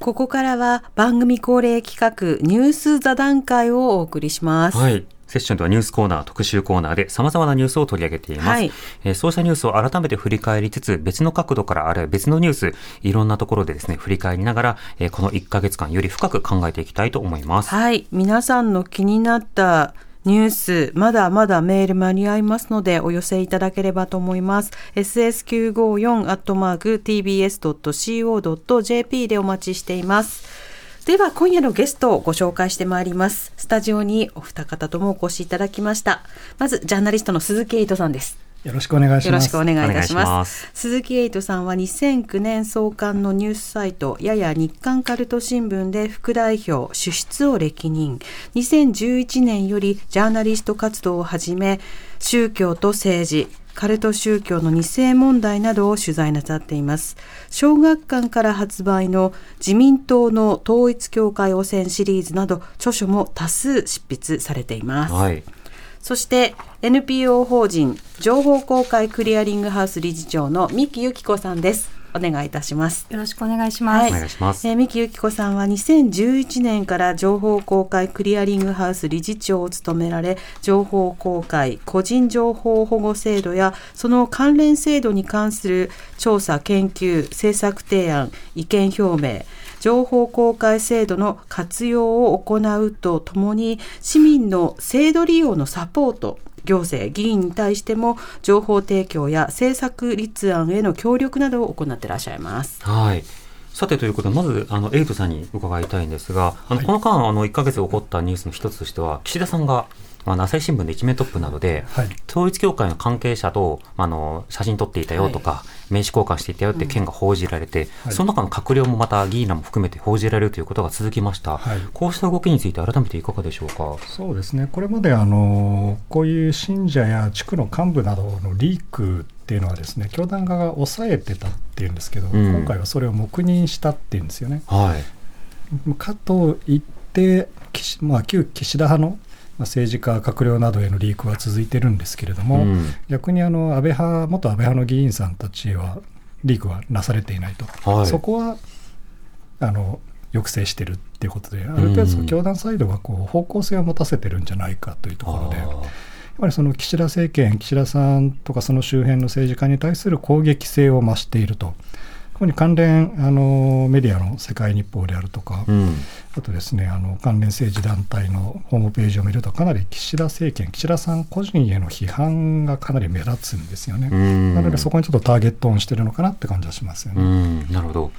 ここからは番組恒例企画ニュース座談会をお送りします。はい。セッションではニュースコーナー、特集コーナーで様々なニュースを取り上げています。はいえーそうしたニュースを改めて振り返りつつ、別の角度からあるいは別のニュース、いろんなところでですね、振り返りながら、えーこの1ヶ月間より深く考えていきたいと思います。はい。皆さんの気になったニュース、まだまだメール間に合いますので、お寄せいただければと思います。ss954-tbs.co.jp でお待ちしています。では、今夜のゲストをご紹介してまいります。スタジオにお二方ともお越しいただきました。まず、ジャーナリストの鈴木エイトさんです。よろしくお願いします。よろしくお願いいたします。ます鈴木エイトさんは2009年創刊のニュースサイト、やや日刊カルト新聞で副代表、主筆を歴任。2011年よりジャーナリスト活動を始め、宗教と政治、カルト宗教の二世問題などを取材なさっています。小学館から発売の自民党の統一教会汚染シリーズなど著書も多数執筆されています。はい。そして NPO 法人情報公開クリアリングハウス理事長の三木由紀子さんです。お願いいたします。よろしくお願いします。お願いします。えー三木由紀子さんは2011年から情報公開クリアリングハウス理事長を務められ情報公開個人情報保護制度やその関連制度に関する調査研究政策提案意見表明情報公開制度の活用を行うとともに市民の制度利用のサポート行政議員に対しても情報提供や政策立案への協力などを行ってらっしゃいます。はい。さてということで、まず、あの、エイトさんに伺いたいんですが、あの、この間、あの、1ヶ月起こったニュースの一つとしては、岸田さんが、まあ、朝日新聞で一面トップなどで、はい統一教会の関係者と、あの、写真撮っていたよとか、名刺交換していたよって件が報じられて、はいその中の閣僚もまた議員らも含めて報じられるということが続きました。はいこうした動きについて改めていかがでしょうか？そうですね、これまであのこういう信者や地区の幹部などのリークっていうのはですね、教団側が抑えてたっていうんですけど、うん今回はそれを黙認したっていうんですよね。はい。かといって、岸まあ、旧岸田派のまあ政治家、閣僚などへのリークは続いてるんですけれども、うん。逆にあの安倍派、元安倍派の議員さんたちは、リークはなされていないと、はい。そこはあの抑制してるっていうことで、ある程度、教団サイドがこう方向性を持たせてるんじゃないかというところで、やっあぱりその岸田政権、岸田さんとかその周辺の政治家に対する攻撃性を増していると。ここに関連あのメディアの世界日報であるとか、ーうん。あとですね、あの関連政治団体のホームページを見ると、かなり岸田政権、岸田さん個人への批判がかなり目立つんですよね。うんなので、そこにちょっとターゲットオンしてるのかなって感じはしますよね。うん、なるほど。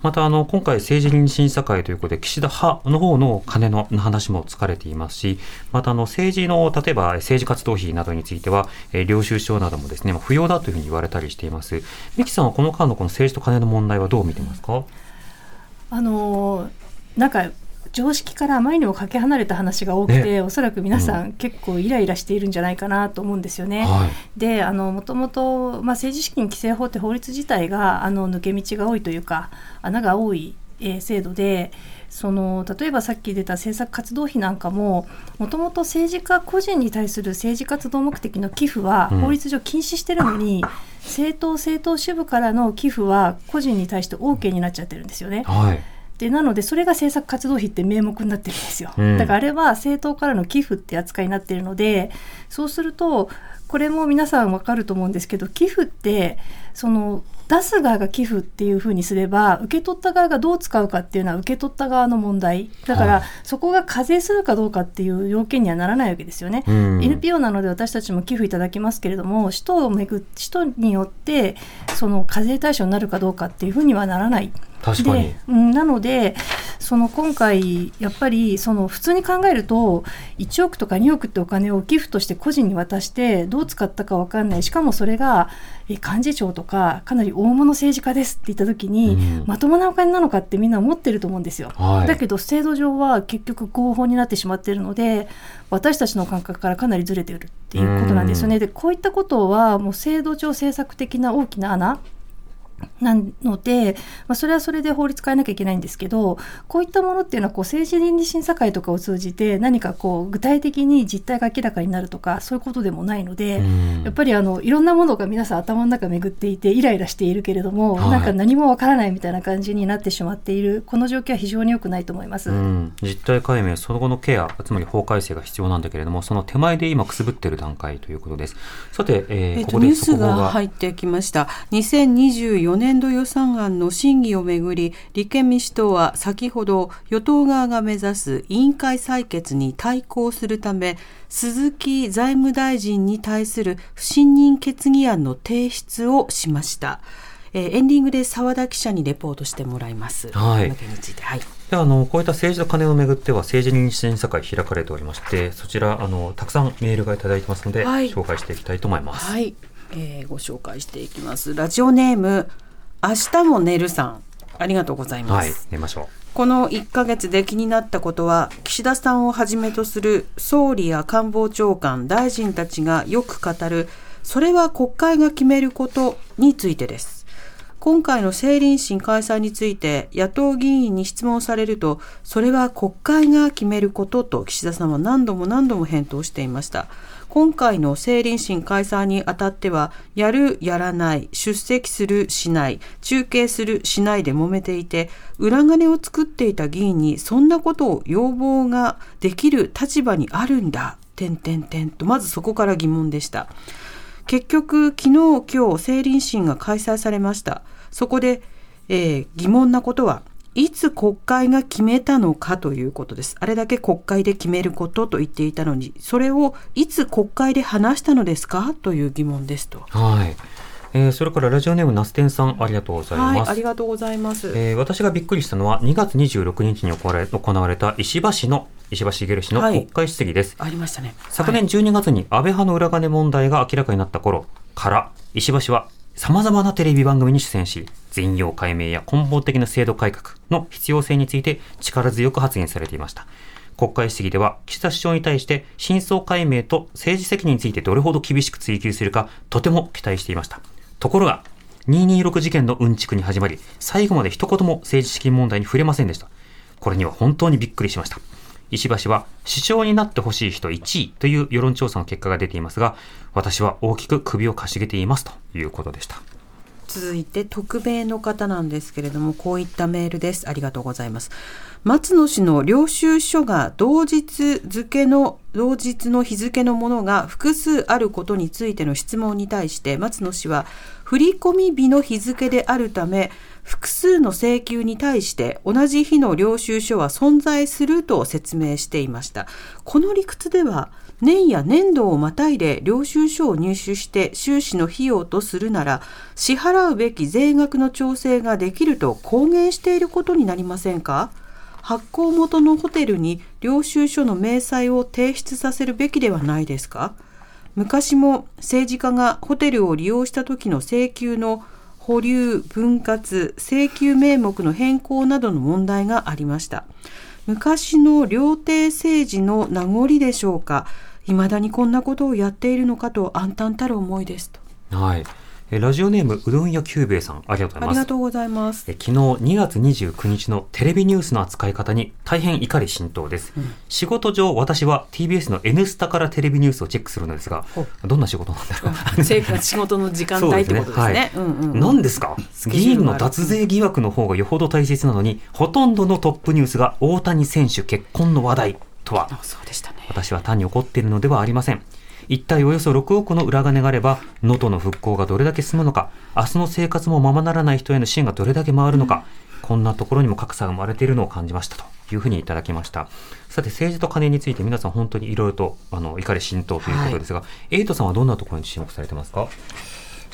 またあの今回、政治倫理審査会ということで、岸田派の方の金の話も疲れていますし、またあの政治の例えば政治活動費などについては、えー領収書などもですね、ま不要だというふうに言われたりしています。三木さんはこの間のこの政治と金の問題はどう見てますか？あのなんか常識からあまりにもかけ離れた話が多くて、おそらく皆さん結構イライラしているんじゃないかなと思うんですよね。はい。であのもともと、まあ、政治資金規正法って法律自体があの抜け道が多いというか穴が多い、えー制度でその例えばさっき出た政策活動費なんかももともと政治家個人に対する政治活動目的の寄付はうん法律上禁止してるのに、政党政党支部からの寄付は個人に対して OK になっちゃってるんですよね。はい。でなのでそれが政策活動費って名目になってるんですよ、うん。だからあれは政党からの寄付って扱いになってるのでそうするとこれも皆さんわかると思うんですけど寄付ってその出す側が寄付っていうふうにすれば受け取った側がどう使うかっていうのは受け取った側の問題。だから、はい。そこが課税するかどうかっていう要件にはならないわけですよね。うん。NPO なので私たちも寄付いただきますけれども使途をめぐ使途によってその課税対象になるかどうかっていうふうにはならない確かにで。うん、なのでその今回やっぱりその普通に考えると1億とか2億ってお金を寄付として個人に渡してどう使ったか分かんないしかもそれがえ幹事長とかかなり大物政治家ですって言った時に、うんまともなお金なのかってみんな思ってると思うんですよ。はいだけど制度上は結局合法になってしまっているので私たちの感覚からかなりずれているっていうことなんですよね。でこういったことはもう制度上政策的な大きな穴なので、まあ、それはそれで法律変えなきゃいけないんですけどこういったものっていうのはこう政治倫理審査会とかを通じて何かこう具体的に実態が明らかになるとかそういうことでもないので、やっぱりあのいろんなものが皆さん頭の中巡っていてイライラしているけれども、はい、なんか何もわからないみたいな感じになってしまっているこの状況は非常に良くないと思います、実態解明その後のケアつまり法改正が必要なんだけれどもその手前で今くすぶっている段階ということです。さて、えー、えー、ここでニュースが入ってきました。2024年度予算案の審議をめぐり立憲民主党は先ほど与党側が目指す委員会採決に対抗するため鈴木財務大臣に対する不信任決議案の提出をしました。えー、エンディングで澤田記者にレポートしてもらいます。はい。について、はい。であのこういった政治と金をめぐっては政治認審査会開かれておりましてそちらあのたくさんメールがいただいてますので、はい、紹介していきたいと思います。はい、えー、ご紹介していきます。ラジオネーム明日も寝るさんありがとうございます。はい、寝ましょう。この1ヶ月で気になったことは岸田さんをはじめとする総理や官房長官大臣たちがよく語るそれは国会が決めることについてです。今回の政倫審開催について野党議員に質問されると、それは国会が決めることと岸田さんは何度も何度も返答していました。今回の政倫審開催にあたっては、やる、やらない、出席する、しない、中継する、しないで揉めていて、裏金を作っていた議員にそんなことを要望ができる立場にあるんだ、点点点と、まずそこから疑問でした。結局、昨日、今日、政倫審が開催されました。そこで、えー、疑問なことは、いつ国会が決めたのかということです。あれだけ国会で決めることと言っていたのに、それをいつ国会で話したのですかという疑問ですと。はい。えー、それからラジオネームナステンさんありがとうございます。はい、ありがとうございます。えー、私がびっくりしたのは2月26日に行われ行われた石破氏の石破茂氏の国会質疑です。はい、ありましたね。昨年12月に安倍派の裏金問題が明らかになった頃から石破氏は様々なテレビ番組に出演し、全容解明や根本的な制度改革の必要性について力強く発言されていました。国会質疑では、岸田首相に対して真相解明と政治責任についてどれほど厳しく追及するか、とても期待していました。ところが、226事件のうんちくに始まり、最後まで一言も政治資金問題に触れませんでした。これには本当にびっくりしました。石破氏は首相になってほしい人1位という世論調査の結果が出ていますが、私は大きく首をかしげていますということでした。続いて匿名の方なんですけれどもこういったメールです。ありがとうございます。松野氏の領収書が同日付の同日の日付のものが複数あることについての質問に対して松野氏は振込日の日付であるため複数の請求に対して同じ日の領収書は存在すると説明していました。この理屈では年や年度をまたいで領収書を入手して収支の費用とするなら支払うべき税額の調整ができると公言していることになりませんか？発行元のホテルに領収書の明細を提出させるべきではないですか？昔も政治家がホテルを利用した時の請求の保留、分割、請求名目の変更などの問題がありました。昔の料亭政治の名残でしょうか？未だにこんなことをやっているのかと暗淡たる思いですと。はい。ラジオネームうどん屋久兵衛さんありがとうございます。ありがとうございます。昨日2月29日のテレビニュースの扱い方に大変怒り心頭です。うん、仕事上私は TBS の N スタからテレビニュースをチェックするのですが、どんな仕事なんだろう。生活仕事の時間帯ってことですね。何ですか？議員の脱税疑惑の方がよほど大切なのに、ほとんどのトップニュースが大谷選手結婚の話題とは。そうでしたね。私は単に怒っているのではありません。一体およそ6億の裏金があれば、能登の復興がどれだけ進むのか、明日の生活もままならない人への支援がどれだけ回るのか、うん、こんなところにも格差が生まれているのを感じましたというふうにいただきました。さて、政治と金について皆さん本当にいろいろと、あの、怒り浸透ということですが、はい、エイトさんはどんなところに注目されてますか？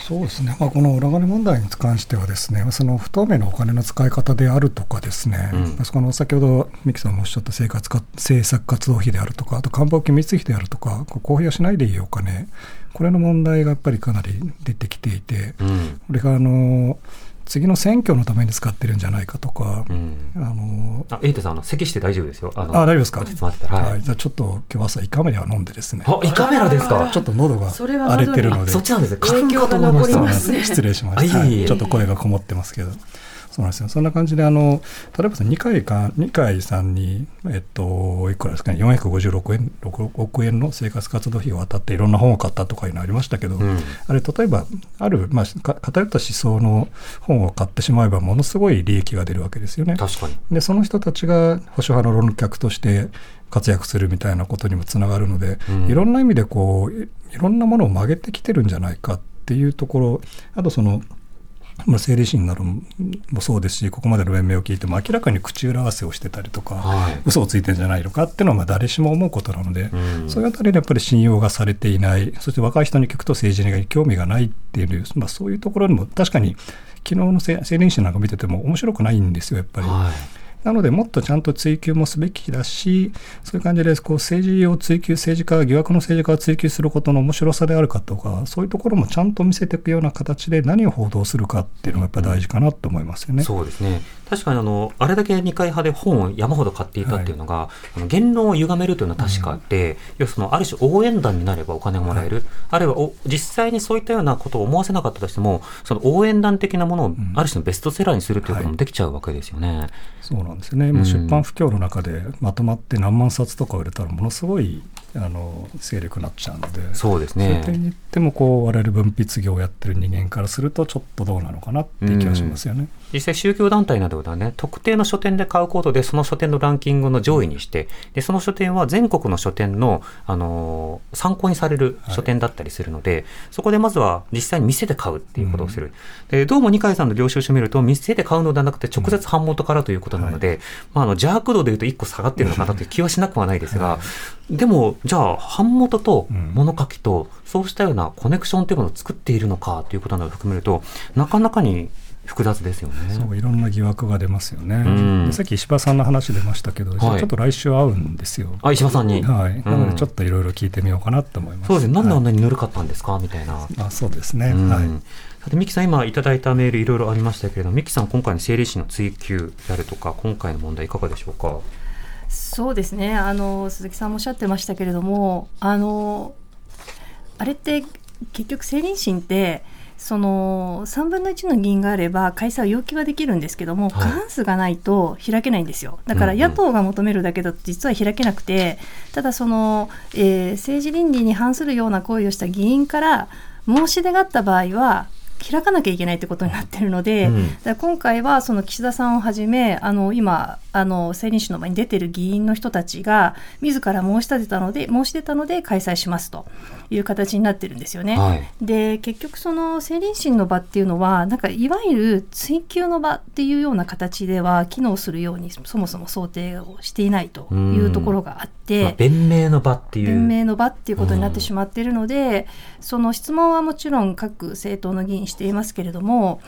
そうですね、まあ、この裏金問題に関しては、ですねその不透明なお金の使い方であるとか、ですね、うん、その先ほど三木さんもおっしゃった生活か政策活動費であるとか、あと官房機密費であるとか、公表しないでいいお金、これの問題がやっぱりかなり出てきていて、うん、これがあの次の選挙のために使ってるんじゃないかとか、うん。あのあエイテさんあの咳して大丈夫ですよ？あ大丈夫ですか？はい。はい。じゃあちょっと今日朝胃カメラを飲んでですね。あ胃カメラですか？ちょっと喉がそれは荒れてるので。そっちなんですね。影響が残りますね。失礼しました、はい。ちょっと声がこもってますけどそうなんですよ。そんな感じであの例えばさ二階か二階さんにえっといくらですかね456円6億円の生活活動費を渡っていろんな本を買ったとかいうのありましたけど、うん。あれ例えばある、まあ、か偏った思想の本を買ってしまえばものすごい利益が出るわけですよね。確かに。でその人たちが保守派の論客として活躍するみたいなことにもつながるので、うん。いろんな意味でこういいろんなものを曲げてきてるんじゃないかっていうところあとそのまあ、整理士になるのもそうですしここまでの弁明を聞いても明らかに口裏合わせをしてたりとか、はい。嘘をついてるんじゃないのかっていうのはまあ誰しも思うことなので、うん。そういうあたりでやっぱり信用がされていないそして若い人に聞くと政治に興味がないっていう、まあ、そういうところにも確かに昨日のせ青年誌なんか見てても面白くないんですよやっぱり。はいなので、もっとちゃんと追及もすべきだし、そういう感じでこう政治を追及、政治家が、疑惑の政治家を追及することの面白さであるかとか、そういうところもちゃんと見せていくような形で何を報道するかっていうのがやっぱり大事かなと思いますよね。そうですね。確かにあのあれだけ二階派で本を山ほど買っていたっていうのが、あの言論を歪めるというのは確かで、要はそのある種応援団になればお金がもらえる、あるいはお実際にそういったようなことを思わせなかったとしてもその応援団的なものをある種のベストセラーにするということもできちゃうわけですよね。そうなんですよね。もう出版不況の中でまとまって何万冊とか売れたらものすごいあの勢力になっちゃうので。そうですそういうね点に言ってもこう我々分泌業をやってる人間からするとちょっとどうなのかなっていう気がしますよね。実際宗教団体などではね、特定の書店で買うことで、その書店のランキングの上位にして、で、その書店は全国の書店の、あのー参考にされる書店だったりするので、そこでまずは実際に店で買うっていうことをする。で、どうも二階さんの領収書を見ると、店で買うのではなくて直接版元からということなので、まあ、あの、邪悪度で言うと一個下がってるのかなという気はしなくはないですが、でも、じゃあ、版元と物書きと、そうしたようなコネクションというものを作っているのかということなどを含めると、なかなかに複雑ですよね。そういろんな疑惑が出ますよね、んでさっき石破さんの話出ましたけど、はいちょっと来週会うんですよ。あ、石破さんに？はい、なのうんでちょっといろいろ聞いてみようかなと思います。そうですね。なんであんはなにぬるかったんですか？みたいな。いあそうですね、うんはい。さて、ミキさん、今いただいたメールいろいろありましたけれども、ミキさん、今回の整理士の追及であるとか、今回の問題いかがでしょうか？そうですねあの鈴木さんもおっしゃってましたけれどもあのあれって結局政倫審ってその3分の1の議員があれば開催を要求はできるんですけども、はい。過半数がないと開けないんですよ。だから野党が求めるだけだと実は開けなくて、ただその、えー政治倫理に反するような行為をした議員から申し出があった場合は開かなきゃいけないってことになってるので、うん今回はその岸田さんをはじめあの今あの政倫審の前に出てる議員の人たちが自ら申し立てたので申し出たので開催しますという形になってるんですよね。はい。で結局その政倫審の場っていうのはなんかいわゆる追及の場っていうような形では機能するようにそもそも想定をしていないというところがあって。まあ、弁明の場っていう。弁明の場っていうことになってしまっているので、その質問はもちろん各政党の議員していますけれども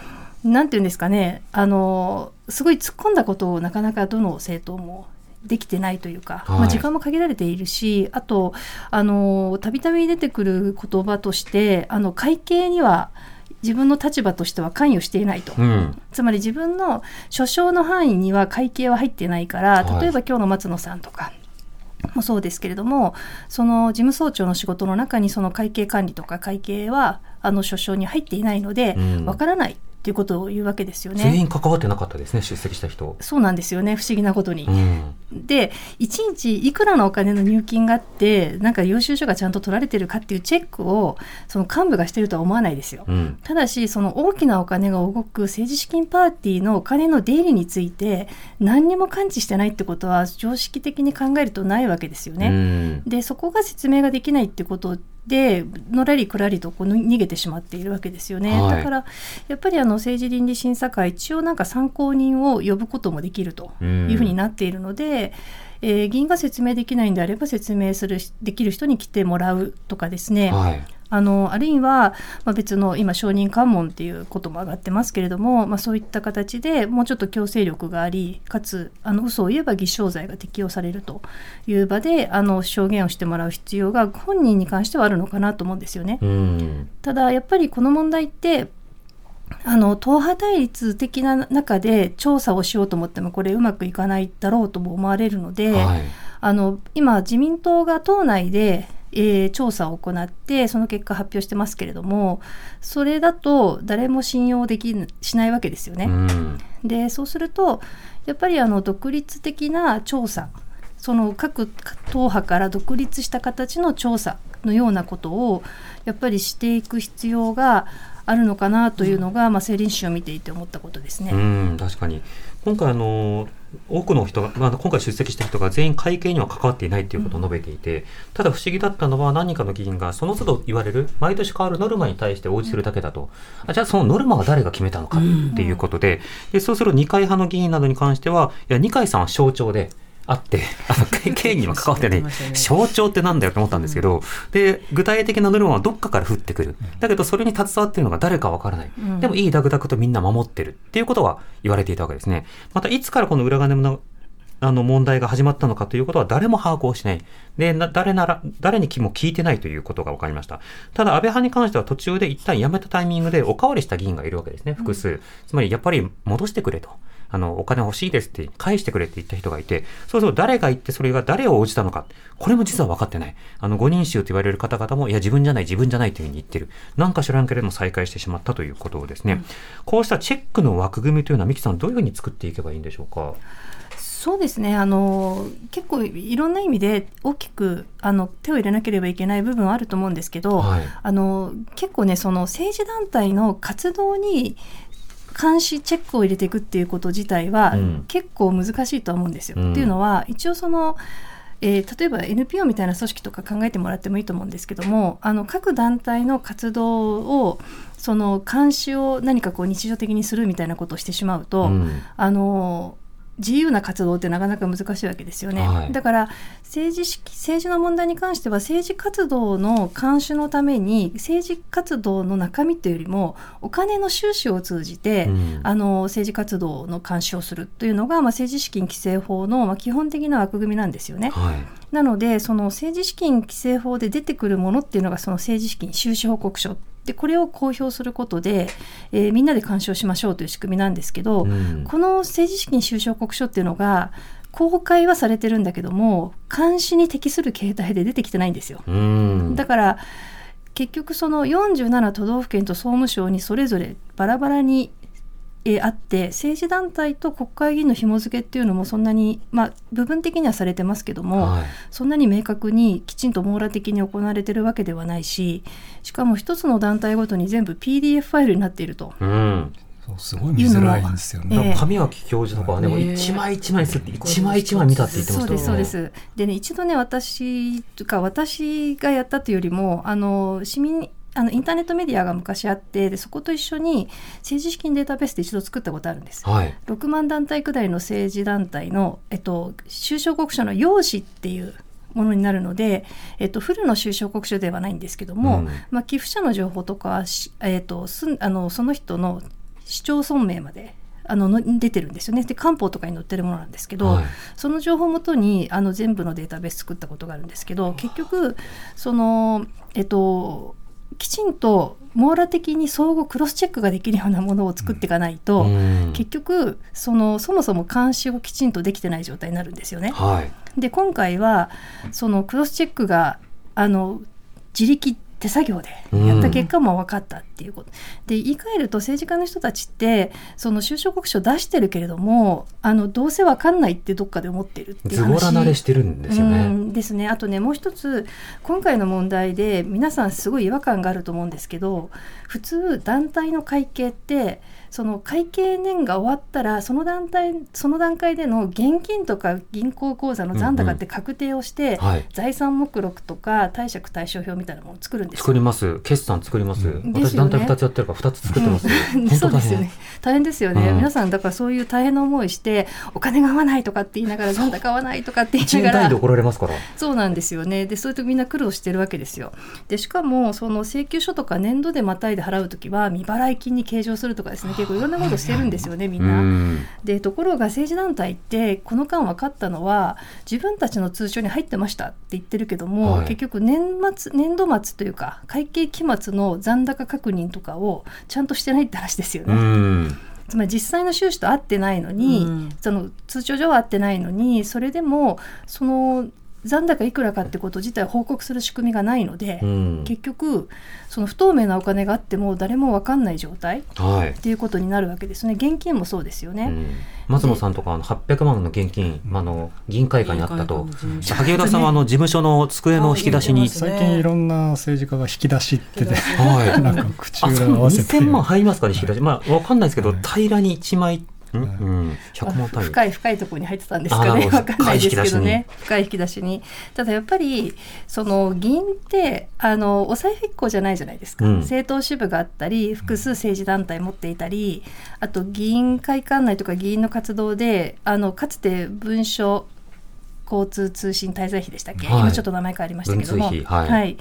なんていうんですかねあのすごい突っ込んだことをなかなかどの政党もできてないというか、はいまあ、時間も限られているしあとあのたびたび出てくる言葉としてあの会計には自分の立場としては関与していないと。うん。つまり自分の所掌の範囲には会計は入ってないからはい例えば今日の松野さんとか。もそうですけれどもその事務総長の仕事の中にその会計管理とか会計はあの所掌に入っていないのでうんわからないっていうことを言うわけですよね。全員関わってなかったですね、出席した人。そうなんですよね不思議なことに。うん。で1日いくらのお金の入金があってなんか領収書がちゃんと取られてるかっていうチェックをその幹部がしてるとは思わないですよ。うん。ただしその大きなお金が動く政治資金パーティーのお金の出入りについて何にも感知してないってことは常識的に考えるとないわけですようね。ん。でそこが説明ができないってことでのらりくらりとこう逃げてしまっているわけですよね、はいだからやっぱりあの政治倫理審査会一応なんか参考人を呼ぶこともできるというふうになっているので、えー議員が説明できないんであれば説明するできる人に来てもらうとかですね、はい。あのあるいは、まあ、別の今証人喚問っていうことも上がってますけれども、まあ、そういった形でもうちょっと強制力がありかつあの嘘を言えば偽証罪が適用されるという場であの証言をしてもらう必要が本人に関してはあるのかなと思うんですよね。うん。ただやっぱりこの問題ってあの党派対立的な中で調査をしようと思ってもこれうまくいかないだろうとも思われるので、はい、あの今自民党が党内でえー、調査を行ってその結果発表してますけれどもそれだと誰も信用できしないわけですよね。うん、でそうするとやっぱりあの独立的な調査その各党派から独立した形の調査のようなことをやっぱりしていく必要があるのかなというのが、まあ、政倫史を見ていて思ったことですね。うん確かに。今回あの多くの人が、まあ、今回出席した人が全員会計には関わっていないということを述べていて、ただ不思議だったのは何人かの議員がその都度言われる毎年変わるノルマに対して応じてるだけだと、あじゃあそのノルマは誰が決めたのかっていうことででそうする二階派の議員などに関してはいや二階さんは象徴であって、あの、経緯には関わってない、象徴ってなんだよと思ったんですけど、で、具体的なノルマはどっかから降ってくる。だけど、それに携わっているのが誰かわからない。でも、いいダクダクとみんな守ってるっていうことは言われていたわけですね。また、いつからこの裏金のあの問題が始まったのかということは誰も把握をしない。で、誰なら、誰にも聞いてないということが分かりました。ただ、安倍派に関しては途中で一旦辞めたタイミングでおかわりした議員がいるわけですね、複数。つまり、やっぱり戻してくれと。あの、お金欲しいですって返してくれって言った人がいて、そうそう誰が言ってそれが誰を応じたのか、これも実は分かってない。あの、五人衆と言われる方々も、いや、自分じゃない、自分じゃないというふうに言ってる。なんか知らんけれども再開してしまったということをですね、うん、こうしたチェックの枠組みというのは、三木さん、どういうふうに作っていけばいいんでしょうか？そうですねあの結構いろんな意味で大きくあの手を入れなければいけない部分はあると思うんですけど、はい、あの結構ねその政治団体の活動に監視チェックを入れていくっていうこと自体は、結構難しいと思うんですよ。うん、っていうのは一応そのえー、例えば NPO みたいな組織とか考えてもらってもいいと思うんですけどもあの各団体の活動をその監視を何かこう日常的にするみたいなことをしてしまうと、うん、あの自由な活動ってなかなか難しいわけですよね、はい、だから政治式政治の問題に関しては政治活動の監視のために政治活動の中身というよりもお金の収支を通じて、うん、あの政治活動の監視をするというのが、まあ、政治資金規正法の、まあ、基本的な枠組みなんですよね。はい、なのでその政治資金規正法で出てくるものっていうのがその政治資金収支報告書。でこれを公表することで、えー、みんなで干渉しましょうという仕組みなんですけど、うん、この政治資金収支報告書っていうのが公開はされてるんだけども監視に適する形態で出てきてないんですよ。うん、だから結局その47都道府県と総務省にそれぞれバラバラにえあって政治団体と国会議員の紐付けっていうのもそんなに、まあ、部分的にはされてますけども、はい、そんなに明確にきちんと網羅的に行われてるわけではないししかも一つの団体ごとに全部 PDF ファイルになっていると。うんすごい見づらいんですよね。神脇教授とかはね、もう一枚一枚すって一枚一枚見たって言ってましたそうですそうです。でね一度ね私とか私がやったというよりもあの市民あのインターネットメディアが昔あってでそこと一緒に政治資金データベースで一度作ったことあるんです、はい、6万団体くらいの政治団体の、えっと、収支報告書の用紙っていうものになるので、えっと、フルの収支報告書ではないんですけども、うん、まあ、寄付者の情報とか、えっと、すあのその人の市町村名まであの出てるんですよね。で官報とかに載ってるものなんですけど、はい、その情報をもとにあの全部のデータベース作ったことがあるんですけど結局そのえっときちんと網羅的に相互クロスチェックができるようなものを作っていかないと、うん、結局そのそもそも監視をきちんとできてない状態になるんですよね。はい、で今回はそのクロスチェックがあの自力手作業でやった結果も分かったっていうこと、うん、で言い換えると政治家の人たちってその収支報告書出してるけれどもあのどうせ分かんないってどっかで思ってるっていう話。ズボラ慣れしてるんですよね。うん、ですね。あとねもう一つ今回の問題で皆さんすごい違和感があると思うんですけど普通団体の会計ってその会計年が終わったらその団体その段階での現金とか銀行口座の残高って確定をして、うんうんはい、財産目録とか貸借対照表みたいなものを作るんです作ります。決算作ります、うん、私団体2つやってるから2つ作ってます、うん、そうですよね。大変ですよね、皆さんだからそういう大変な思いしてお金が合わないとかって言いながら残高合わないとかって言いながら怒られますから。そうなんですよね。でそういう時みんな苦労してるわけですよ。でしかもその請求書とか年度でまたいで払う時は未払い金に計上するとかですね結いろんなことしてるんですよねみんな。でところが政治団体ってこの間分かったのは自分たちの通帳に入ってましたって言ってるけども、はい、結局年末年度末というか会計期末の残高確認とかをちゃんとしてないって話ですよね。つまり実際の収支と合ってないのに、うん、その通帳上は合ってないのにそれでもその残高いくらかってこと自体報告する仕組みがないので、うん、結局その不透明なお金があっても誰も分かんない状態、はい、っていうことになるわけですね。現金もそうですよね。うん。松野さんとかあの800万の現金、あの銀会館にあったと、萩生田さんはあの事務所の机の引き出しに、最近いろんな政治家が引き出しって。て、はい、なんか口裏合わせて。2000万入りますかね、引き出し、まあ、わかんないですけど、平らに1枚うん、深い深いところに入ってたんですかね。わかんないですけどね。深い引き出しに。ただやっぱりその議員ってあのお財布1個じゃないじゃないですか、うん、政党支部があったり複数政治団体持っていたりあと議員会館内とか議員の活動であのかつて文書交通通信滞在費でしたっけ、はい、今ちょっと名前変わりましたけども、はい、はい、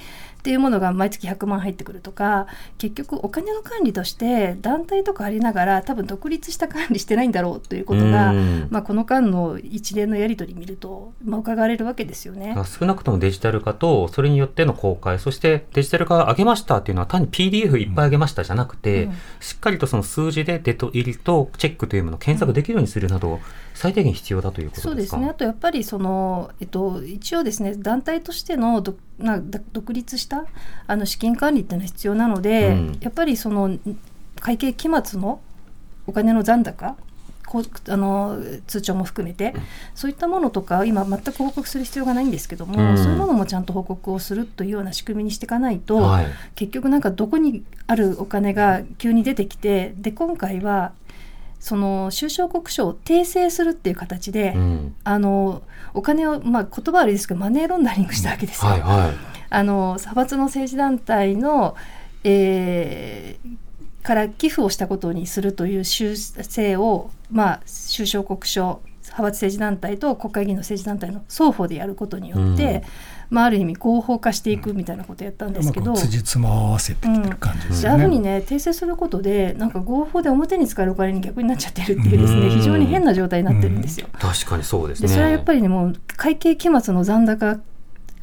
っていうものが毎月100万入ってくるとか結局お金の管理として団体とかありながら多分独立した管理してないんだろうということが、まあ、この間の一連のやり取り見ると、まあ、伺われるわけですよね。少なくともデジタル化とそれによっての公開そしてデジタル化上げましたっていうのは単に PDF いっぱい上げましたじゃなくて、うん、しっかりとその数字でデト入りとチェックというものを検索できるようにするなど、うん最低限必要だということそうですね。あとやっぱりそのえっと一応ですね団体としてのどな独立したあの資金管理っていうのは必要なので、うん、やっぱりその会計期末のお金の残高こあの通帳も含めて、そういったものとか今全く報告する必要がないんですけども、うん、そういうものもちゃんと報告をするというような仕組みにしていかないと、はい、結局なんかどこにあるお金が急に出てきてで今回はその収支報告書を訂正するっていう形で、うん、あのお金を、まあ、言葉悪いですけどマネーロンダリングしたわけですよ。はいはい、あの派閥の政治団体の、えー、から寄付をしたことにするという修正を、まあ、収支報告書派閥政治団体と国会議員の政治団体の双方でやることによって、うんまあ、ある意味合法化していくみたいなことをやったんですけど、うん、辻褄を合わせてきてる感じですね、うん、ああいうふうにね訂正することでなんか合法で表に使えるお金に逆になっちゃってるっていうですね非常に変な状態になってるんですよ。確かにそうですね。それはやっぱりねもう会計期末の残高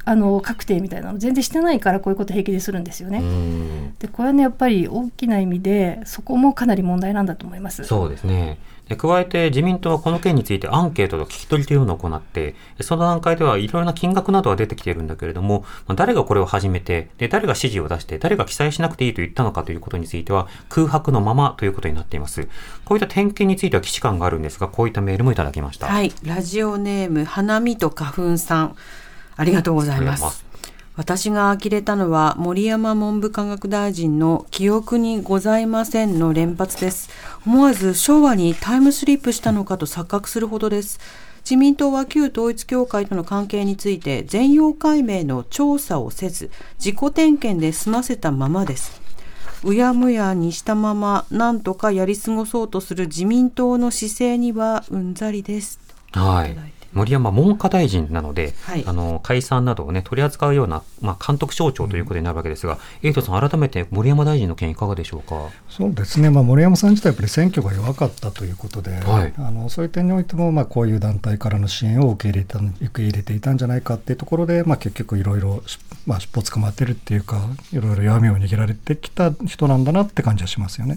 あの確定みたいなの全然してないからこういうこと平気でするんですよね。でこれはねやっぱり大きな意味でそこもかなり問題なんだと思います。そうですね。加えて自民党はこの件についてアンケートと聞き取りというのを行って、その段階ではいろいろな金額などは出てきているんだけれども、誰がこれを始めて、で誰が指示を出して、誰が記載しなくていいと言ったのかということについては空白のままということになっています。こういった点検については既視感があるんですが、こういったメールもいただきました。はい。ラジオネーム、花見と花粉さん。ありがとうございます。私が呆れたのは森山文部科学大臣の記憶にございませんの連発です。思わず昭和にタイムスリップしたのかと錯覚するほどです。自民党は旧統一教会との関係について全容解明の調査をせず自己点検で済ませたままです。うやむやにしたまま何とかやり過ごそうとする自民党の姿勢にはうんざりです。はい。森山文科大臣なので、はい、あの解散などを、ね、取り扱うような、まあ、監督省庁ということになるわけですが、エイトさん、改めて森山大臣の件、いかがでしょうか？そうですね、まあ、森山さん自体、やっぱり選挙が弱かったということで、はい、あのそういう点においても、まあ、こういう団体からの支援を受け入れた受け入れていたんじゃないかっていうところで、まあ、結局、いろいろ、まあ、尻尾捕まってるっていうか、いろいろ弱みを握られてきた人なんだなって感じはしますよね。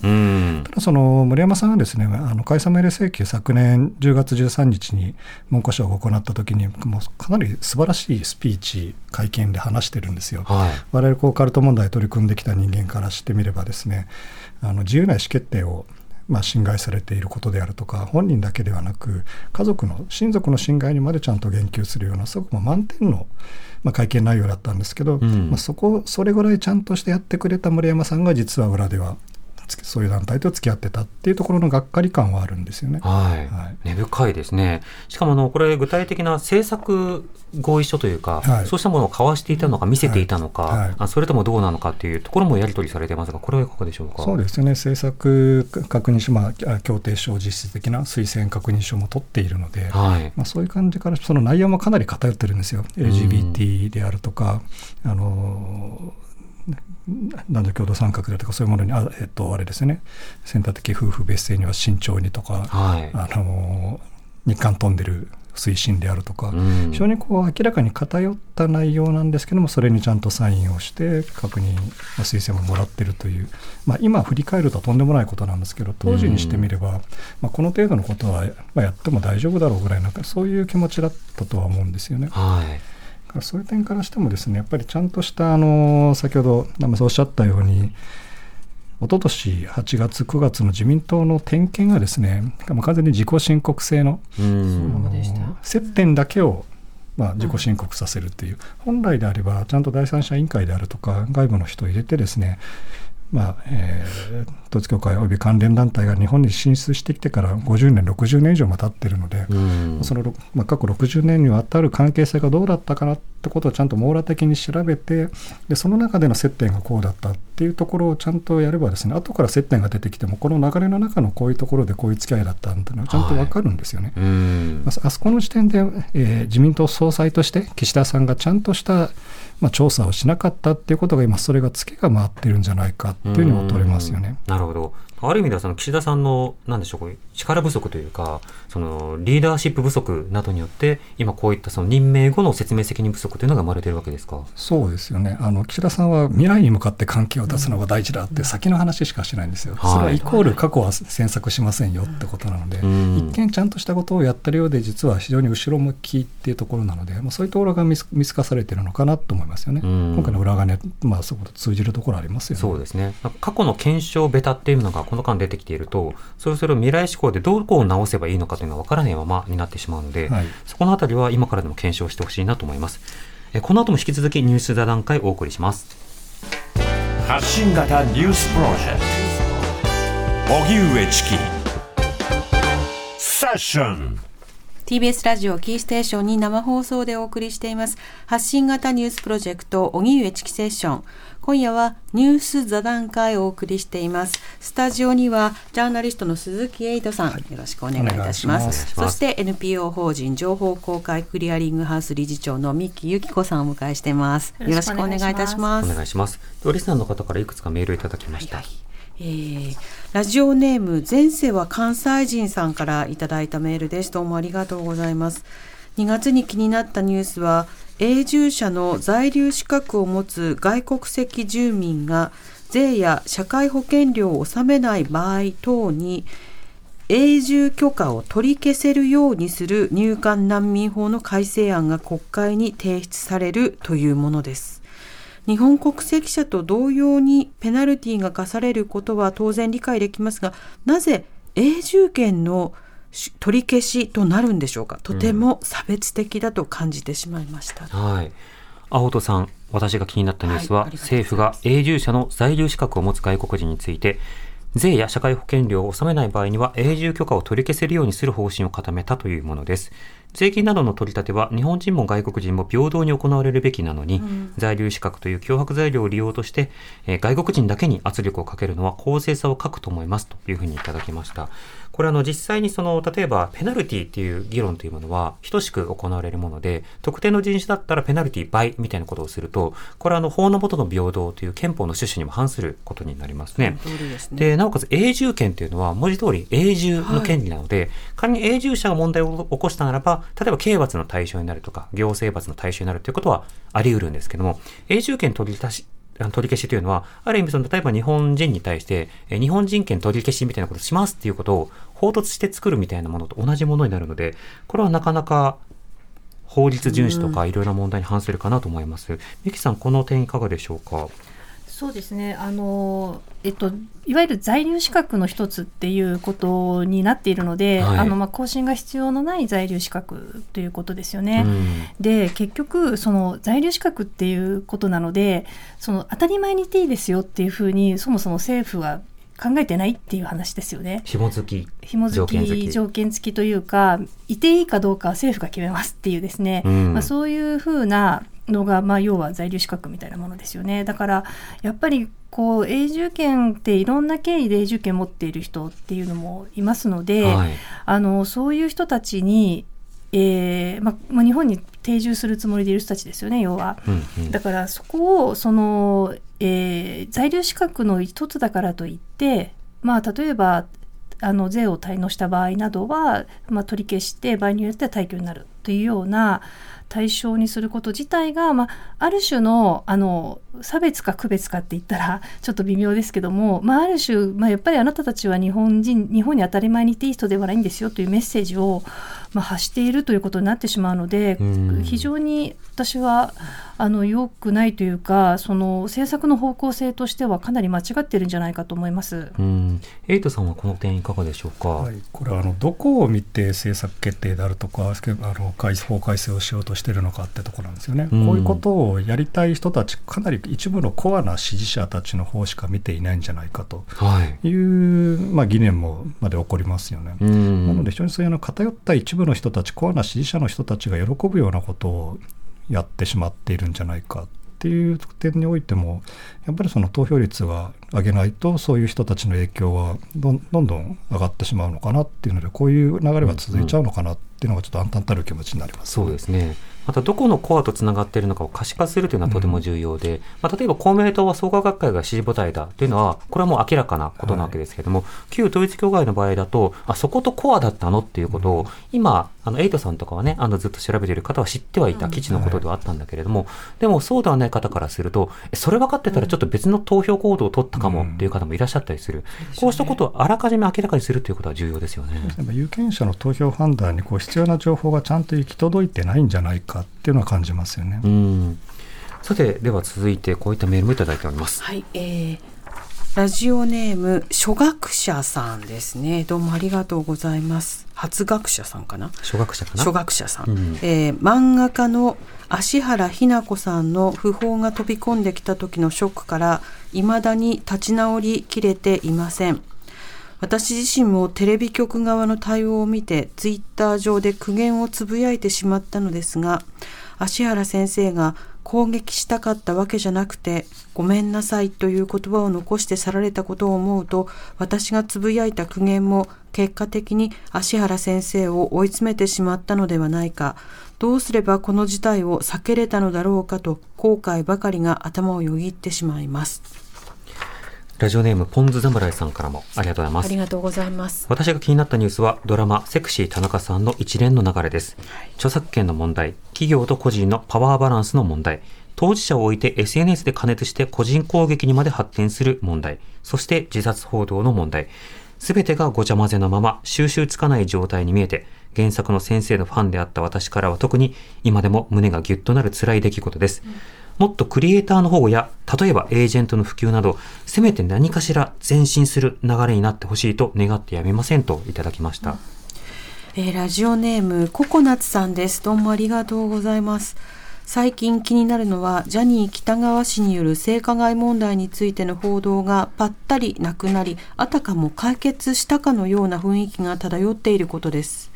ただその森山さんがですねあの解散命令請求、昨年10月13日に文科省が行ったときに、もうかなり素晴らしいスピーチ会見で話してるんですよ。はい、我々こうカルト問題取り組んできた人間からしてみればですねあの自由な意思決定をまあ、侵害されていることであるとか本人だけではなく家族の親族の侵害にまでちゃんと言及するようなすごく満点の、まあ、会見内容だったんですけど、うん、まあ、そこそれぐらいちゃんとしてやってくれた森山さんが実は裏ではそういう団体と付き合ってたっていうところのがっかり感はあるんですよね。はい。はい、根深いですね。しかもあのこれ具体的な政策合意書というか、はい、そうしたものを交わしていたのか見せていたのか、はい、あそれともどうなのかっていうところもやり取りされてますが、これはいかがでしょうか？そうですね。政策確認書、まあ協定書実質的な推薦確認書も取っているので、はい、まあそういう感じからその内容もかなり偏ってるんですよ。LGBT であるとか、あの男女共同参画でとかそういうものにあ,、えっと、あれですよね。選択的夫婦別姓には慎重にとか、はい、あの日韓飛んでる推進であるとか、うん、非常にこう明らかに偏った内容なんですけどもそれにちゃんとサインをして確認推薦ももらってるという、まあ、今振り返るととんでもないことなんですけど当時にしてみれば、うん、まあ、この程度のことは、まあ、やっても大丈夫だろうぐらいなそういう気持ちだったとは思うんですよね。はいそういう点からしてもですねやっぱりちゃんとしたあの先ほど生おっしゃったように一昨年8月、9月の自民党の点検がですね、完全に自己申告制の接点だけをまあ、自己申告させるっていう、本来であればちゃんと第三者委員会であるとか外部の人を入れてですねまあえー、統一教会および関連団体が日本に進出してきてから50年、60年以上も経っているので、そのまあ、過去60年にわたる関係性がどうだったかなってことをちゃんと網羅的に調べてで、その中での接点がこうだったっていうところをちゃんとやればですね、後から接点が出てきても、この流れの中のこういうところでこういう付き合いだったんだのはちゃんと分かるんですよね。はい、あそこの時点で、えー、自民党総裁として岸田さんがちゃんとしたまあ、調査をしなかったっていうことが今それがツケが回ってるんじゃないかっていうふうにも取れますよね。なるほどある意味ではその岸田さんのなんでしょう力不足というかそのリーダーシップ不足などによって今こういったその任命後の説明責任不足というのが生まれているわけですか？そうですよね。あの岸田さんは未来に向かって関係を出すのが大事だって先の話しかしないんですよ、それはイコール過去は詮索しませんよってことなので、一見ちゃんとしたことをやってるようで実は非常に後ろ向きっていうところなので、まあ、そういうところが見透かされてるのかなと思いますよね、今回の裏金、まあ、そこと通じるところありますよね。そうですね。過去の検証ベタっていうのがこの間出てきているとそろそろ未来志向でどこを直せばいいのかというのが分からないままになってしまうので、はい、そこのあたりは今からでも検証してほしいなと思います。えこの後も引き続きニュース座談会をお送りします。発信型ニュースプロジェクト荻上チキセッション TBS ラジオキーステーションに生放送でお送りしています。発信型ニュースプロジェクト荻上チキセッション。今夜はニュース座談会をお送りしています。スタジオにはジャーナリストの鈴木エイトさん、はい、よろしくお願いいたします。そして NPO 法人情報公開クリアリングハウス理事長の三木由紀子さんをお迎えしています。よろしくお願いいたします。お願いします。リスナーの方からいくつかメールいただきました、はいはいえー、ラジオネーム前世は関西人さんからいただいたメールですどうもありがとうございます2月に気になったニュースは永住者の在留資格を持つ外国籍住民が税や社会保険料を納めない場合等に永住許可を取り消せるようにする入管難民法の改正案が国会に提出されるというものです。日本国籍者と同様にペナルティが課されることは当然理解できますが、なぜ永住権の取り消しとなるんでしょうか？とても差別的だと感じてしまいました、うん、はい。青戸さん私が気になったニュースは、はい、政府が永住者の在留資格を持つ外国人について税や社会保険料を納めない場合には永住許可を取り消せるようにする方針を固めたというものです税金などの取り立ては日本人も外国人も平等に行われるべきなのに、うん、在留資格という脅迫材料を利用として、えー、外国人だけに圧力をかけるのは公正さを欠くと思いますというふうにいただきましたこれあの実際にその例えばペナルティっていう議論というものは等しく行われるもので特定の人種だったらペナルティ倍みたいなことをするとこれはあの法の下の平等という憲法の趣旨にも反することになりますね。で、ね、なおかつ永住権というのは文字通り永住の権利なので、はい、仮に永住者が問題を起こしたならば例えば刑罰の対象になるとか行政罰の対象になるということはあり得るんですけども永住権取り出し取り消しというのは、ある意味その、例えば日本人に対して、え日本人権取り消しみたいなことをしますっていうことを法突して作るみたいなものと同じものになるので、これはなかなか法律遵守とかいろいろな問題に反するかなと思います。ミキさん、この点いかがでしょうか？そうですねあの、えっと、いわゆる在留資格の一つっていうことになっているので、はい、あのまあ、更新が必要のない在留資格ということですよね。うん、で結局その在留資格っていうことなのでその当たり前にいていいですよっていうふうにそもそも政府は考えてないっていう話ですよね。紐付き紐付き条件付きというかいていいかどうかは政府が決めますっていうですね、うん、まあ、そういうふうなのが、まあ、要は在留資格みたいなものですよね。だからやっぱりこう永住権っていろんな経緯で永住権持っている人っていうのもいますので、はい、あのそういう人たちにえーまま日本に定住するつもりでいる人たちですよね要は、うんうん。だからそこをその、えー在留資格の一つだからといって、まあ、例えばあの税を滞納した場合などは、まあ、取り消して場合によっては退去になるというような対象にすること自体が、まあ、ある種のあの差別か区別かって言ったらちょっと微妙ですけども、まあ、ある種、まあ、やっぱりあなたたちは日本人日本に当たり前にいていい人ではないんですよというメッセージを、まあ、発しているということになってしまうのでうん非常に私はあの良くないというかその政策の方向性としてはかなり間違ってるんじゃないかと思います。うん、エイトさんはこの点いかがでしょうか？はい、これはあのどこを見て政策決定であるとかあの改法改正をしようとしているのかってところなんですよね、うんこういうことをやりたい人たちかなり一部のコアな支持者たちの方しか見ていないんじゃないかとはい。いう、まあ、疑念もまで起こりますよね。うんなので非常にそういうあの偏った一部の人たちコアな支持者の人たちが喜ぶようなことをやってしまっているんじゃないかっていう点においてもやっぱりその投票率は上げないとそういう人たちの影響はどん どんどん上がってしまうのかなっていうのでこういう流れは続いちゃうのかなっていうのがちょっと暗淡たる気持ちになります。そうですね。またどこのコアとつながっているのかを可視化するというのはとても重要で、まあ、例えば公明党は創価学会が支持母体だというのは、これはもう明らかなことなわけですけれども、旧統一教会の場合だと、あそことコアだったのっていうことを、今、あのエイトさんとかはね、あのずっと調べている方は知ってはいた基地のことではあったんだけれども、でもそうではない方からすると、えそれ分かってたらちょっと別の投票行動を取ったかもっていう方もいらっしゃったりする。こうしたことをあらかじめ明らかにするということは重要ですよね。やっぱ有権者の投票判断にこう必要な情報がちゃんと行き届いてないんじゃないかっていうのは感じますよね。うん。さて、では続いてこういったメールもいただいております。はい、えーラジオネーム初学者さんですね。どうもありがとうございます。初学者さんかな？初学者かな？初学者さん、うんえー漫画家の芦原ひな子さんの訃報が飛び込んできた時のショックから未だに立ち直りきれていません私自身もテレビ局側の対応を見てツイッター上で苦言をつぶやいてしまったのですが芦原先生が攻撃したかったわけじゃなくてごめんなさいという言葉を残して去られたことを思うと私がつぶやいた苦言も結果的に芦原先生を追い詰めてしまったのではないか。どうすればこの事態を避けれたのだろうかと後悔ばかりが頭をよぎってしまいます。ラジオネームポンズ侍さんからもありがとうございますあり。がとうございます私が気になったニュースはドラマセクシー田中さんの一連の流れです。著作権の問題、企業と個人のパワーバランスの問題、当事者を置いて SNS で加熱して個人攻撃にまで発展する問題、そして自殺報道の問題。すべてがごちゃ混ぜのまま収集つかない状態に見えて、原作の先生のファンであった私からは特に今でも胸がギュッとなる辛い出来事です。もっとクリエイターの保護や、例えばエージェントの普及など、せめて何かしら前進する流れになってほしいと願ってやめませんといただきました。えーラジオネームココナッツさんです。どうもありがとうございます。最近気になるのはジャニー喜多川氏による性加害問題についての報道がぱったりなくなりあたかも解決したかのような雰囲気が漂っていることです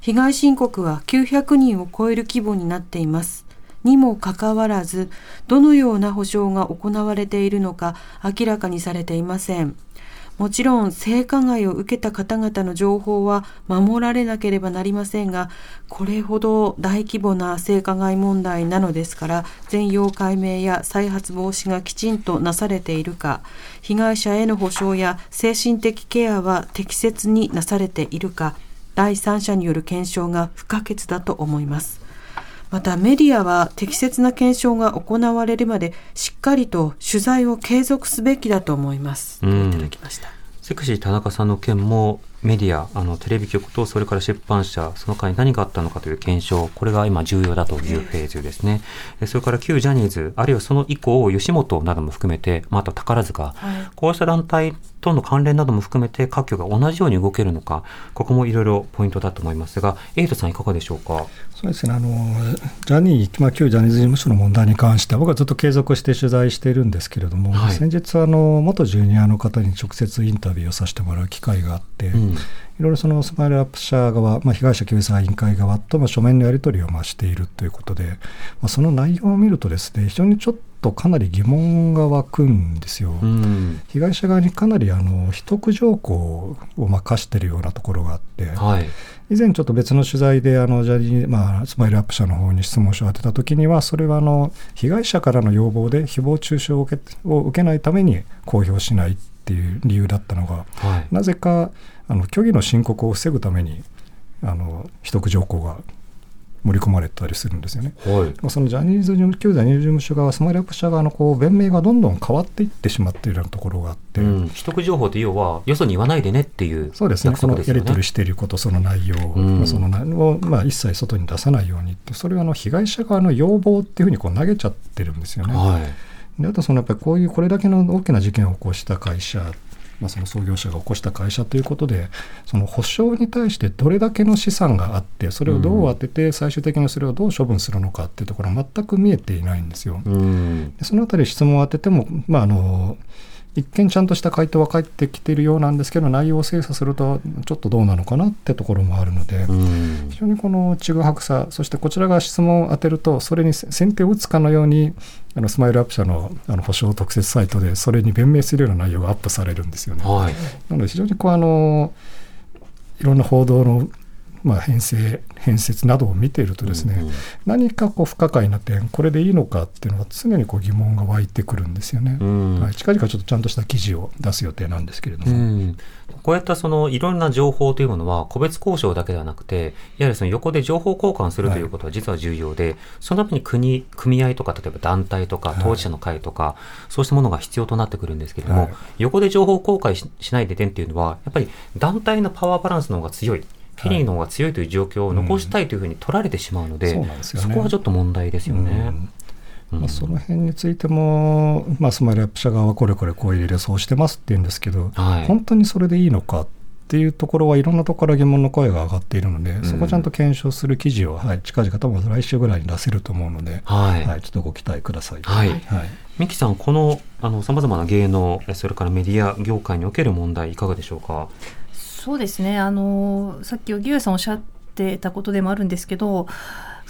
被害申告は900人を超える規模になっていますにもかかわらずどのような補償が行われているのか明らかにされていません。もちろん性加害を受けた方々の情報は守られなければなりませんがこれほど大規模な性加害問題なのですから全容解明や再発防止がきちんとなされているか被害者への補償や精神的ケアは適切になされているか第三者による検証が不可欠だと思います。またメディアは適切な検証が行われるまでしっかりと取材を継続すべきだと思います。うんいただきました。セクシー田中さんの件もメディア、あのテレビ局とそれから出版社、その間に何があったのかという検証、これが今重要だというフェーズですね。でそれから旧ジャニーズ、あるいはその以降、吉本なども含めて、まあ、あと宝塚、はいこうした団体との関連なども含めて各局が同じように動けるのか、ここもいろいろポイントだと思いますが、エイトさんいかがでしょうか？そうですね。あのジャニー、まあ、旧ジャニーズ事務所の問題に関しては僕はずっと継続して取材しているんですけれども、はい。先日あの元ジュニアの方に直接インタビューをさせてもらう機会があって、うん。いろいろそのスマイルアップ社側、まあ、被害者救済委員会側とまあ書面のやり取りをまあしているということで、まあ、その内容を見るとですね非常にちょっとかなり疑問が湧くんですよ。うん被害者側にかなりあの秘匿条項をまあ課しているようなところがあって、はい。以前ちょっと別の取材であのジャニー、まあ、スマイルアップ社の方に質問書を当てた時にはそれはあの被害者からの要望で誹謗中傷を受けを受けないために公表しないっていう理由だったのが、はい、なぜかあの虚偽の申告を防ぐためにあの秘匿条項が盛り込まれたりするんですよね。はい、そのジャニーズ事務旧ジャニーズ事務所側、スマイルアップ社側のこう弁明がどんどん変わっていってしまっているようなところがあって、うん、取得情報って要は、よそに言わないでねっていう、そうですね、そのやり取りしていること、その内容、うん、その内容を、まあ、一切外に出さないようにって、それはあの被害者側の要望っていうふうにこう投げちゃってるんですよね。はい。であとそのやっぱりこういうこれだけの大きな事件を起こした会社まあ、その創業者が起こした会社ということでその補償に対してどれだけの資産があってそれをどう当てて最終的にそれをどう処分するのかっていうところは全く見えていないんですよ。でそのあたり質問を当てても、まあ、あの一見ちゃんとした回答は返ってきているようなんですけど内容を精査するとちょっとどうなのかなってところもあるので非常にこのちぐはぐさそしてこちらが質問を当てるとそれに先手を打つかのようにあのスマイルアップ社のあの保証特設サイトでそれに弁明するような内容がアップされるんですよね。はい、なので非常にこうあのいろんな報道のまあ、編成編説などを見ているとですね、うんうん、何かこう不可解な点これでいいのかっていうのは常にこう疑問が湧いてくるんですよね、うん、はい、近々ちょっとちゃんとした記事を出す予定なんですけれども、うん、こういったそのいろんな情報というものは個別交渉だけではなくてやはりその横で情報交換するということは実は重要で、はい、そのために国組合とか例えば団体とか当事者の会とか、はい、そうしたものが必要となってくるんですけれども、横で情報公開しないで点っていうのはやっぱり団体のパワーバランスの方が強いケリーの方が強いという状況を残したいというふうに取られてしまうので、うんそでね、そこはちょっと問題ですよね。うん、まあ、その辺についても、まあ、スマイルアップ社側はこれこれこういうレそうしてますって言うんですけど、はい、本当にそれでいいのかっていうところはいろんなところから疑問の声が上がっているので、うん、そこちゃんと検証する記事を、はい、近々多分来週ぐらいに出せると思うので、はい、はい、ちょっとご期待ください。はい、はい。三木さん、このさまざまな芸能、それからメディア業界における問題、いかがでしょうか？そうですね。あのさっき荻上さんおっしゃってたことでもあるんですけど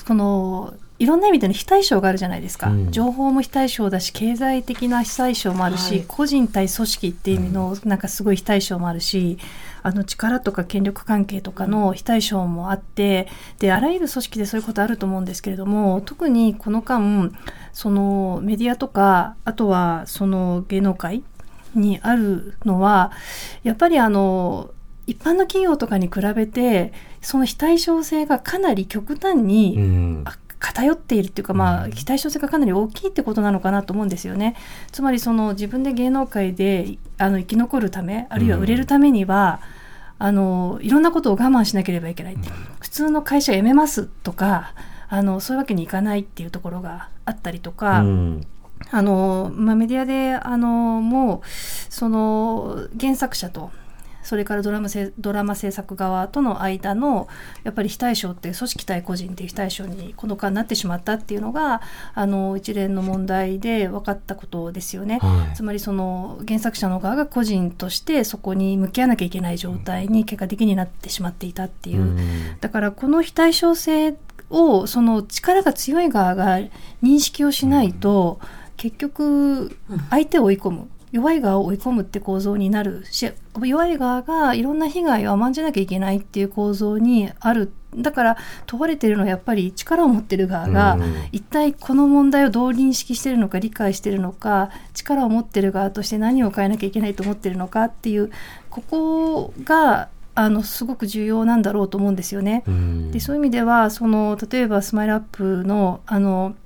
このいろんな意味での非対称があるじゃないですか、うん、情報も非対称だし経済的な非対称もあるし、はい、個人対組織っていう意味のなんかすごい非対称もあるし、あの力とか権力関係とかの非対称もあってであらゆる組織でそういうことあると思うんですけれども特にこの間そのメディアとかあとはその芸能界にあるのはやっぱりあの一般の企業とかに比べてその非対称性がかなり極端に、うん、偏っているっていうか、まあ、非対称性がかなり大きいってことなのかなと思うんですよね。つまりその自分で芸能界であの生き残るためあるいは売れるためには、うん、あのいろんなことを我慢しなければいけない、う。ん、普通の会社辞めますとかあのそういうわけにいかないっていうところがあったりとか。あのまあ、メディアであのもうその原作者とそれからドラマドラマ制作側との間のやっぱり非対称っていう組織対個人っていう非対称にこの間なってしまったっていうのがあの一連の問題で分かったことですよね、はい、つまりその原作者の側が個人としてそこに向き合わなきゃいけない状態に結果的になってしまっていたっていう、うん、だからこの非対称性をその力が強い側が認識をしないと、結局相手を追い込む弱い側を追い込むって構造になるし弱い側がいろんな被害を甘んじなきゃいけないっていう構造にある。だから問われてるのはやっぱり力を持ってる側が一体この問題をどう認識してるのか理解してるのか力を持ってる側として何を変えなきゃいけないと思ってるのかっていうここがあのすごく重要なんだろうと思うんですよね。でそういう意味ではその例えばスマイルアップのあの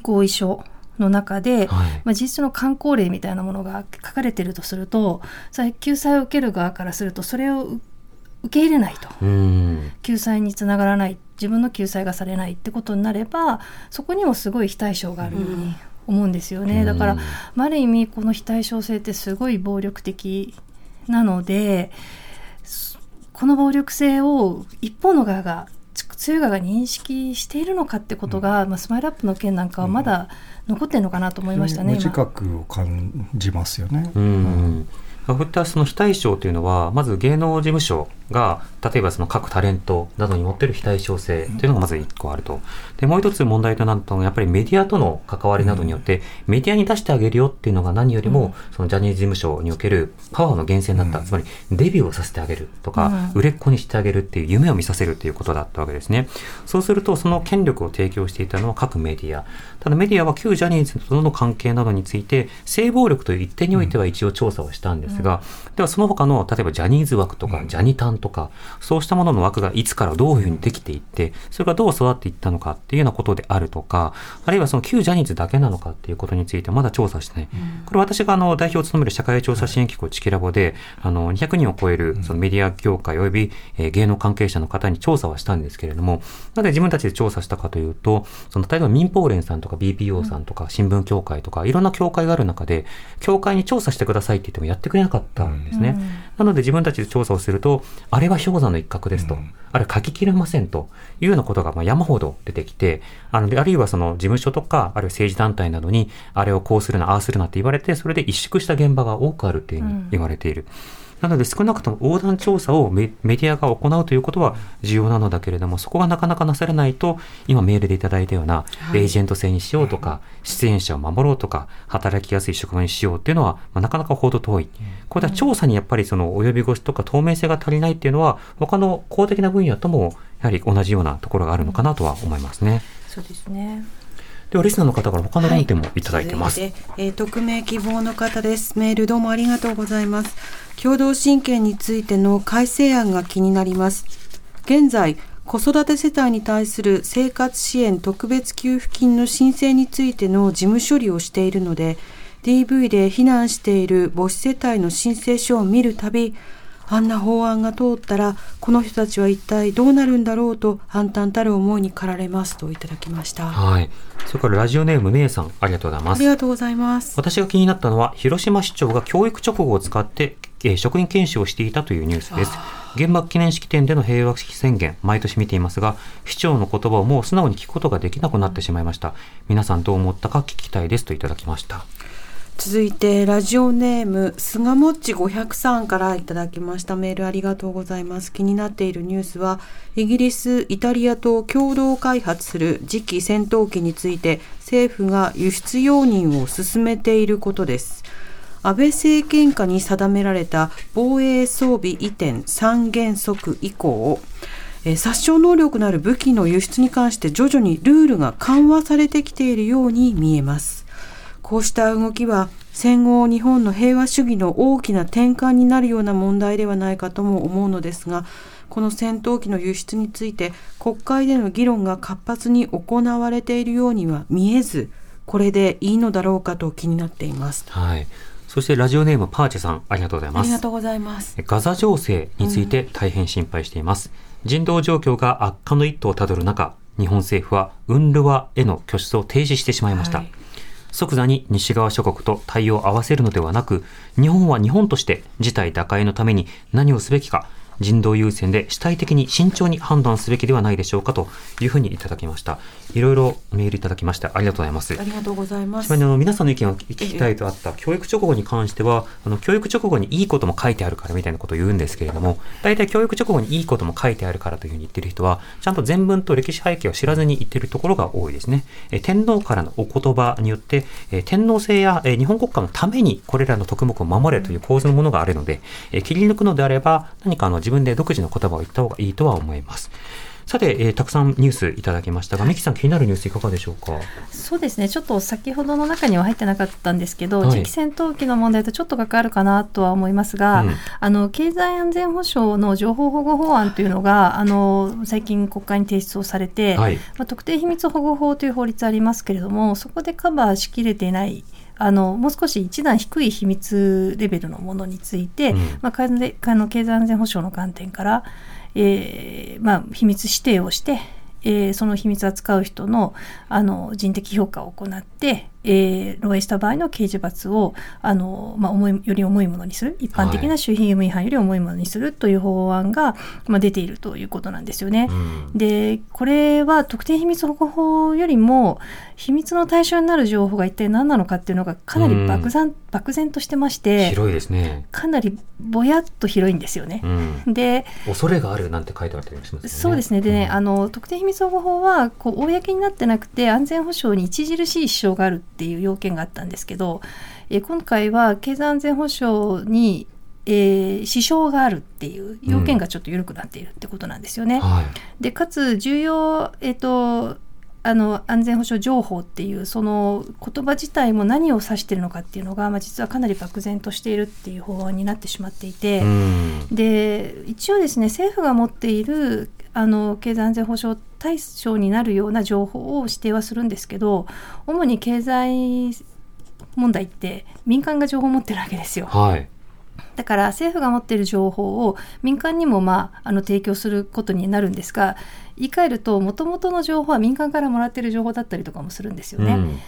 合意書の中で、はい、まあ、事実の観光例みたいなものが書かれているとすると救済を受ける側からするとそれを受け入れないと。救済につながらない。自分の救済がされないってことになればそこにもすごい非対称があるように思うんですよね。だから、ある意味この非対称性ってすごい暴力的なのでこの暴力性を一方の側が強い側が認識しているのかってことが、うん、まあ、スマイルアップの件なんかはまだ残ってるのかなと思いましたね。自覚を感じますよね。うん、うん、そういったその非対称というのはまず芸能事務所が例えばその各タレントなどに持っている非対称性というのがまず1個あると。で、もう一つ問題となると、やっぱりメディアとの関わりなどによって、メディアに出してあげるよっていうのが何よりも、そのジャニーズ事務所におけるパワーの源泉だった。つまり、デビューをさせてあげるとか、売れっ子にしてあげるっていう夢を見させるっていうことだったわけですね。そうすると、その権力を提供していたのは各メディア。ただメディアは旧ジャニーズとの関係などについて、性暴力という一点においては一応調査をしたんですが、ではその他の、例えばジャニーズ枠とか、ジャニタンとか、そうしたものの枠がいつからどういうふうにできていって、それがどう育っていったのかっていうようなことであるとか、あるいはその旧ジャニーズだけなのかっていうことについてまだ調査してない。これ私があの代表を務める社会調査支援機構チキラボで、あの200人を超えるそのメディア業界及び、え芸能関係者の方に調査はしたんですけれども、なぜ自分たちで調査したかというと、その例えば民放連さんとか BPO さんとか新聞協会とかいろんな協会がある中で、協会に調査してくださいって言ってもやってくれなかったんですね。なので自分たちで調査をすると、あれは氷山の一角ですと。あれ書ききれませんというようなことがまあ山ほど出てきて、あの、あるいはその事務所とか、あるいは政治団体などに、あれをこうするな、ああするなって言われて、それで萎縮した現場が多くあるっていうふうに言われている。うんなので少なくとも横断調査をメディアが行うということは重要なのだけれども、そこがなかなかなされないと、今メールでいただいたような、エージェント制にしようとか、出演者を守ろうとか、働きやすい職場にしようっていうのは、まあ、なかなか程遠い。これは調査にやっぱりその及び腰とか透明性が足りないっていうのは、他の公的な分野とも、やはり同じようなところがあるのかなとは思いますね。そうですね。ではリスナーの方から他の論点もいただいてます。はい、えー、匿名希望の方です。メールどうもありがとうございます。共同親権についての改正案が気になります。現在、子育て世帯に対する生活支援特別給付金の申請についての事務処理をしているので、DV で避難している母子世帯の申請書を見るたび、あんな法案が通ったら、この人たちは一体どうなるんだろうと、暗淡たる思いに駆られますといただきました。はい。それからラジオネームめいさん、ありがとうございます。ありがとうございます。私が気になったのは、広島市長が教育直後を使って、えー、職員研修をしていたというニュースです。原爆記念式典での平和式宣言、毎年見ていますが、市長の言葉をもう素直に聞くことができなくなってしまいました。皆さんどう思ったか聞きたいですといただきました。続いてラジオネームすがもっち503からいただきました。メールありがとうございます。気になっているニュースはイギリスイタリアと共同開発する次期戦闘機について政府が輸出容認を進めていることです。安倍政権下に定められた防衛装備移転三原則以降え殺傷能力のある武器の輸出に関して徐々にルールが緩和されてきているように見えます。こうした動きは戦後日本の平和主義の大きな転換になるような問題ではないかとも思うのですがこの戦闘機の輸出について国会での議論が活発に行われているようには見えずこれでいいのだろうかと気になっています。はいそしてラジオネームパーチェさん、ありがとうございます。ありがとうございます。ガザ情勢について大変心配しています。うん、人道状況が悪化の一途をたどる中、日本政府はウンルワへの拠出を停止してしまいました。はい即座に西側諸国と対応を合わせるのではなく、日本は日本として事態打開のために何をすべきか、人道優先で主体的に慎重に判断すべきではないでしょうかというふうにいただきました。いろいろメールいただきましてありがとうございます。ありがとうございます。ちなみにあの皆さんの意見を聞きたいとあった教育直後に関しては、あの教育直後にいいことも書いてあるからみたいなことを言うんですけれども、大体教育直後にいいことも書いてあるからというふうに言ってる人は、ちゃんと全文と歴史背景を知らずに言ってるところが多いですね。え天皇からのお言葉によって、え天皇制や、え日本国家のためにこれらの徳目を守れという構図のものがあるので、え切り抜くのであれば、何かあの自分で独自の言葉を言った方がいいとは思います。さて、えー、たくさんニュースいただきましたが、三木さん気になるニュースいかがでしょうか？そうですね。ちょっと先ほどの中には入ってなかったんですけど、はい、次期戦闘機の問題とちょっと関わるかなとは思いますが、うん、あの経済安全保障の情報保護法案というのがあの最近国会に提出をされて、はい、まあ、特定秘密保護法という法律ありますけれども、そこでカバーしきれていない。あのもう少し一段低い秘密レベルのものについて、うん、まあ、経済安全保障の観点から、えーまあ、秘密指定をして、えー、その秘密を扱う人のあの人的評価を行って、えー、漏洩した場合の刑事罰をあの、まあ、重いより重いものにする。一般的な守秘義務違反より重いものにするという法案が、まあ、出ているということなんですよね。うん、でこれは特定秘密保護法よりも秘密の対象になる情報が一体何なのかっていうのがかなり漠然,、うん、漠然としてまして広いですね。かなりぼやっと広いんですよね。うん、で恐れがあるなんて書いてあったりします、ね、そうですね。でね、あの特定秘密保護法はこう公になってなくて安全保障に著しい支障があるっていう要件があったんですけど、え今回は経済安全保障にえー、支障があるっていう要件がちょっと緩くなっているってことなんですよね。うん。はい、でかつ重要、えーと、あの安全保障情報っていうその言葉自体も何を指しているのかっていうのが、まあ、実はかなり漠然としているっていう法案になってしまっていて、うん、で一応ですね政府が持っているあの経済安全保障対象になるような情報を指定はするんですけど主に経済問題って民間が情報を持ってるわけですよ。はいだから政府が持っている情報を民間にも、まあ、あの提供することになるんですが言い換えるともともとの情報は民間からもらっている情報だったりとかもするんですよね。うん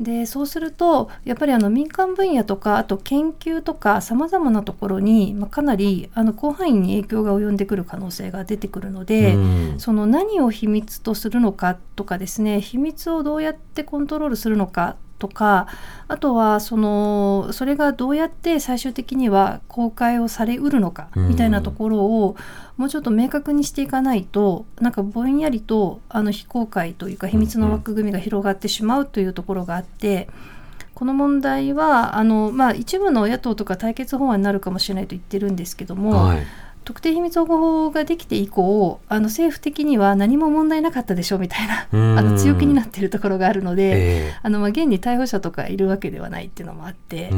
でそうするとやっぱりあの民間分野とかあと研究とかさまざまなところに、まあ、かなりあの広範囲に影響が及んでくる可能性が出てくるので、その何を秘密とするのかとかですね秘密をどうやってコントロールするのかとかあとはそのそれがどうやって最終的には公開をされうるのかみたいなところをもうちょっと明確にしていかないとなんかぼんやりとあの非公開というか秘密の枠組みが広がってしまうというところがあって。この問題はあの、まあ、一部の野党とか対決法案になるかもしれないと言ってるんですけども、はい特定秘密保護法ができて以降あの政府的には何も問題なかったでしょうみたいなあの強気になっているところがあるので、えー、あのまあ現に逮捕者とかいるわけではないっていうのもあって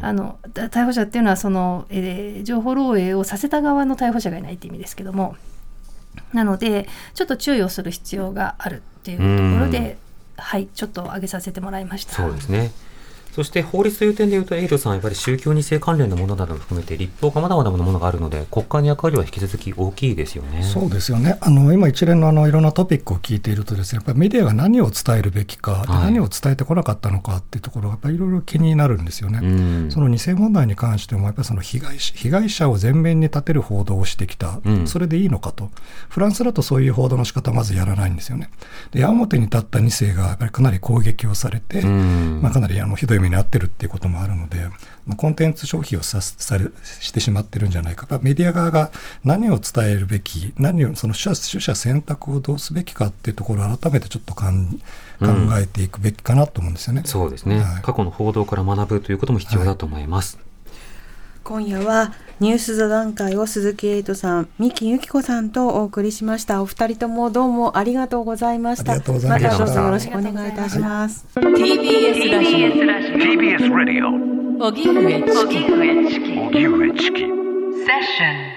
あの逮捕者っていうのはその、えー、情報漏洩をさせた側の逮捕者がいないって意味ですけどもなのでちょっと注意をする必要があるっていうところではいちょっと挙げさせてもらいました。そうですねそして法律という点でいうと、エイルさん、やっぱり宗教2世関連のものなども含めて、立法がまだまだなものがあるので、国会の役割は引き続き大きいですよね。そうですよね、あの今、一連のあのいろんなトピックを聞いているとです、ね、やっぱりメディアが何を伝えるべきか、はい、何を伝えてこなかったのかっていうところが、やっぱりいろいろ気になるんですよね。その2世問題に関しても、やっぱりその被害被害者を前面に立てる報道をしてきた、うん、それでいいのかと、フランスだとそういう報道の仕方まずやらないんですよね。で矢面に立った2世がやっぱりかなり攻撃をされて、まあ、かなりあのひどい目に遭ってるっていうこともあるので、まあ、コンテンツ消費をさされしてしまってるんじゃないか、メディア側が何を伝えるべき、何をその取捨選択をどうすべきかっていうところを改めてちょっと考えていくべきかなと思うんですよね。うん、そうですね、はい、過去の報道から学ぶということも必要だと思います。はい今夜はニュース座談会を鈴木エイトさん、三木由紀子さんとお送りしました。お二人ともどうもありがとうございました。また。どうぞよろしくお願いいたします。TBS ラジオ。TBS ラジオ荻上チキ荻上チキセッション